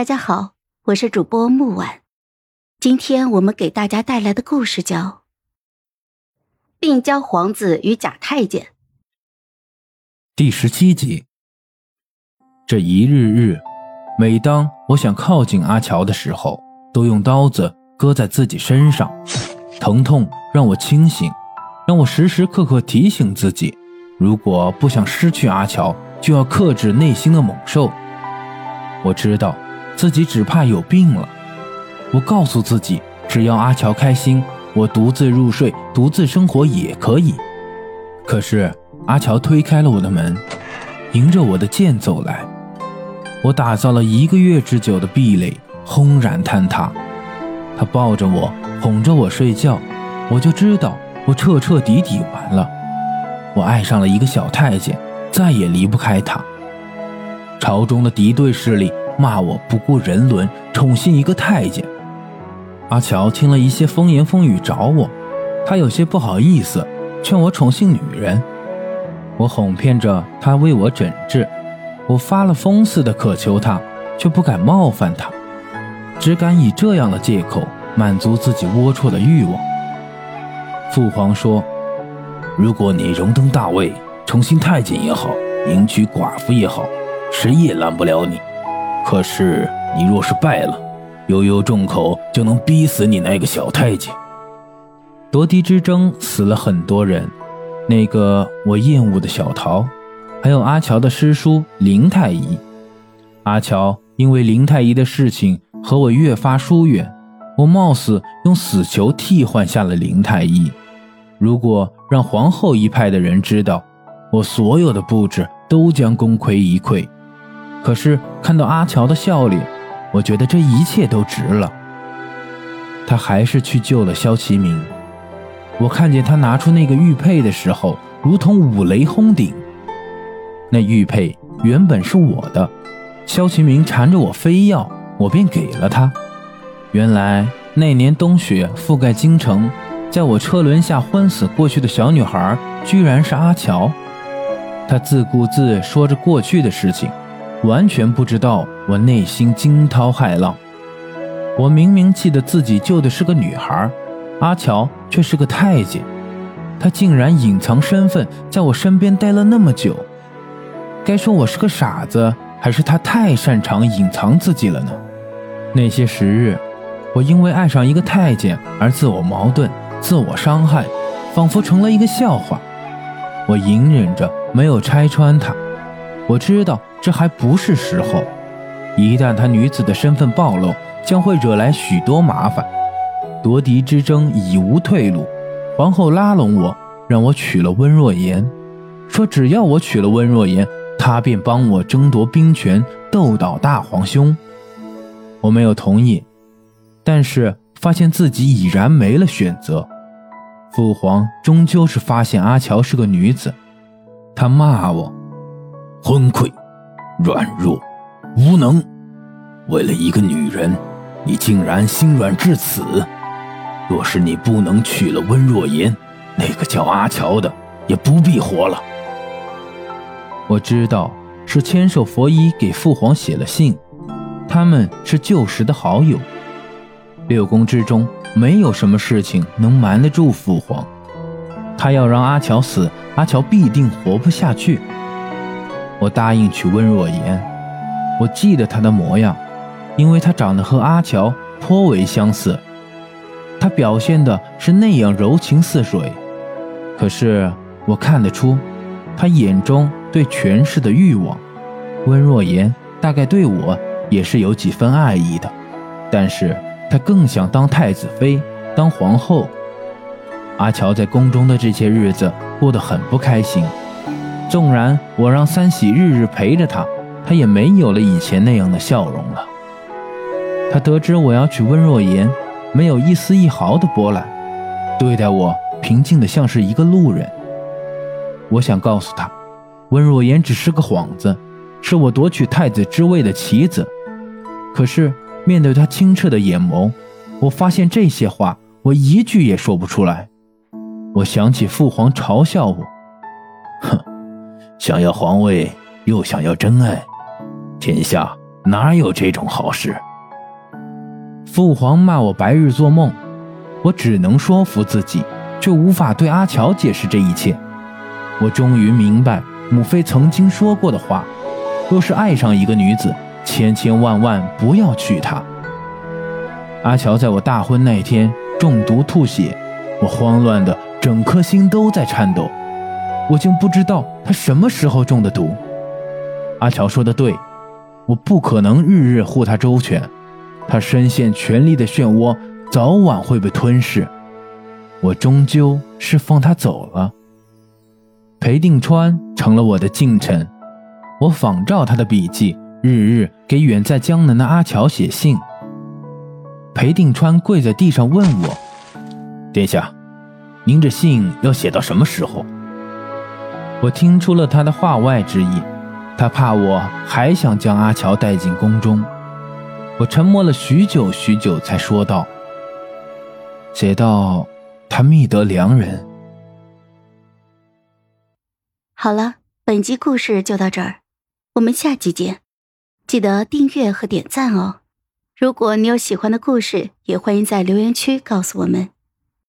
大家好，我是主播木婉。今天我们给大家带来的故事叫《病娇皇子与假太监》第十七集。这一日日，每当我想靠近阿乔的时候，都用刀子割在自己身上，疼痛让我清醒，让我时时刻刻提醒自己：如果不想失去阿乔，就要克制内心的猛兽。我知道。自己只怕有病了。我告诉自己，只要阿乔开心，我独自入睡、独自生活也可以。可是阿乔推开了我的门，迎着我的剑走来。我打造了一个月之久的壁垒轰然坍塌。他抱着我，哄着我睡觉，我就知道我彻彻底底完了。我爱上了一个小太监，再也离不开他。朝中的敌对势力。骂我不顾人伦，宠幸一个太监。阿乔听了一些风言风语找我，他有些不好意思，劝我宠幸女人。我哄骗着他为我诊治，我发了疯似的渴求他，却不敢冒犯他，只敢以这样的借口满足自己龌龊的欲望。父皇说：“如果你荣登大位，宠幸太监也好，迎娶寡妇也好，谁也拦不了你。”可是你若是败了，悠悠众口就能逼死你那个小太监。夺嫡之争死了很多人，那个我厌恶的小桃，还有阿乔的师叔林太医。阿乔因为林太医的事情和我越发疏远，我冒死用死囚替换下了林太医。如果让皇后一派的人知道，我所有的布置都将功亏一篑。可是看到阿乔的笑脸，我觉得这一切都值了。他还是去救了萧其明。我看见他拿出那个玉佩的时候，如同五雷轰顶。那玉佩原本是我的，萧其明缠着我非要，我便给了他。原来那年冬雪覆盖京城，在我车轮下昏死过去的小女孩，居然是阿乔。她自顾自说着过去的事情。完全不知道我内心惊涛骇浪。我明明记得自己救的是个女孩，阿乔却是个太监。他竟然隐藏身份，在我身边待了那么久。该说我是个傻子，还是他太擅长隐藏自己了呢？那些时日，我因为爱上一个太监而自我矛盾、自我伤害，仿佛成了一个笑话。我隐忍着，没有拆穿他。我知道。这还不是时候，一旦他女子的身份暴露，将会惹来许多麻烦。夺嫡之争已无退路，皇后拉拢我，让我娶了温若言，说只要我娶了温若言，她便帮我争夺兵权，斗倒大皇兄。我没有同意，但是发现自己已然没了选择。父皇终究是发现阿乔是个女子，他骂我，昏聩。软弱，无能，为了一个女人，你竟然心软至此。若是你不能娶了温若言，那个叫阿乔的也不必活了。我知道是千手佛医给父皇写了信，他们是旧时的好友。六宫之中没有什么事情能瞒得住父皇，他要让阿乔死，阿乔必定活不下去。我答应娶温若言，我记得她的模样，因为她长得和阿乔颇为相似。她表现的是那样柔情似水，可是我看得出，她眼中对权势的欲望。温若言大概对我也是有几分爱意的，但是她更想当太子妃，当皇后。阿乔在宫中的这些日子过得很不开心。纵然我让三喜日日陪着他，他也没有了以前那样的笑容了。他得知我要娶温若言，没有一丝一毫的波澜，对待我平静的像是一个路人。我想告诉他，温若言只是个幌子，是我夺取太子之位的棋子。可是面对他清澈的眼眸，我发现这些话我一句也说不出来。我想起父皇嘲笑我，哼。想要皇位，又想要真爱，天下哪有这种好事？父皇骂我白日做梦，我只能说服自己，却无法对阿乔解释这一切。我终于明白母妃曾经说过的话：若是爱上一个女子，千千万万不要娶她。阿乔在我大婚那天中毒吐血，我慌乱的整颗心都在颤抖。我竟不知道他什么时候中的毒。阿乔说的对，我不可能日日护他周全。他深陷权力的漩涡，早晚会被吞噬。我终究是放他走了。裴定川成了我的近臣，我仿照他的笔记，日日给远在江南的阿乔写信。裴定川跪在地上问我：“殿下，您这信要写到什么时候？”我听出了他的话外之意，他怕我还想将阿乔带进宫中。我沉默了许久许久，才说道：“写到他觅得良人。”好了，本集故事就到这儿，我们下集见，记得订阅和点赞哦。如果你有喜欢的故事，也欢迎在留言区告诉我们。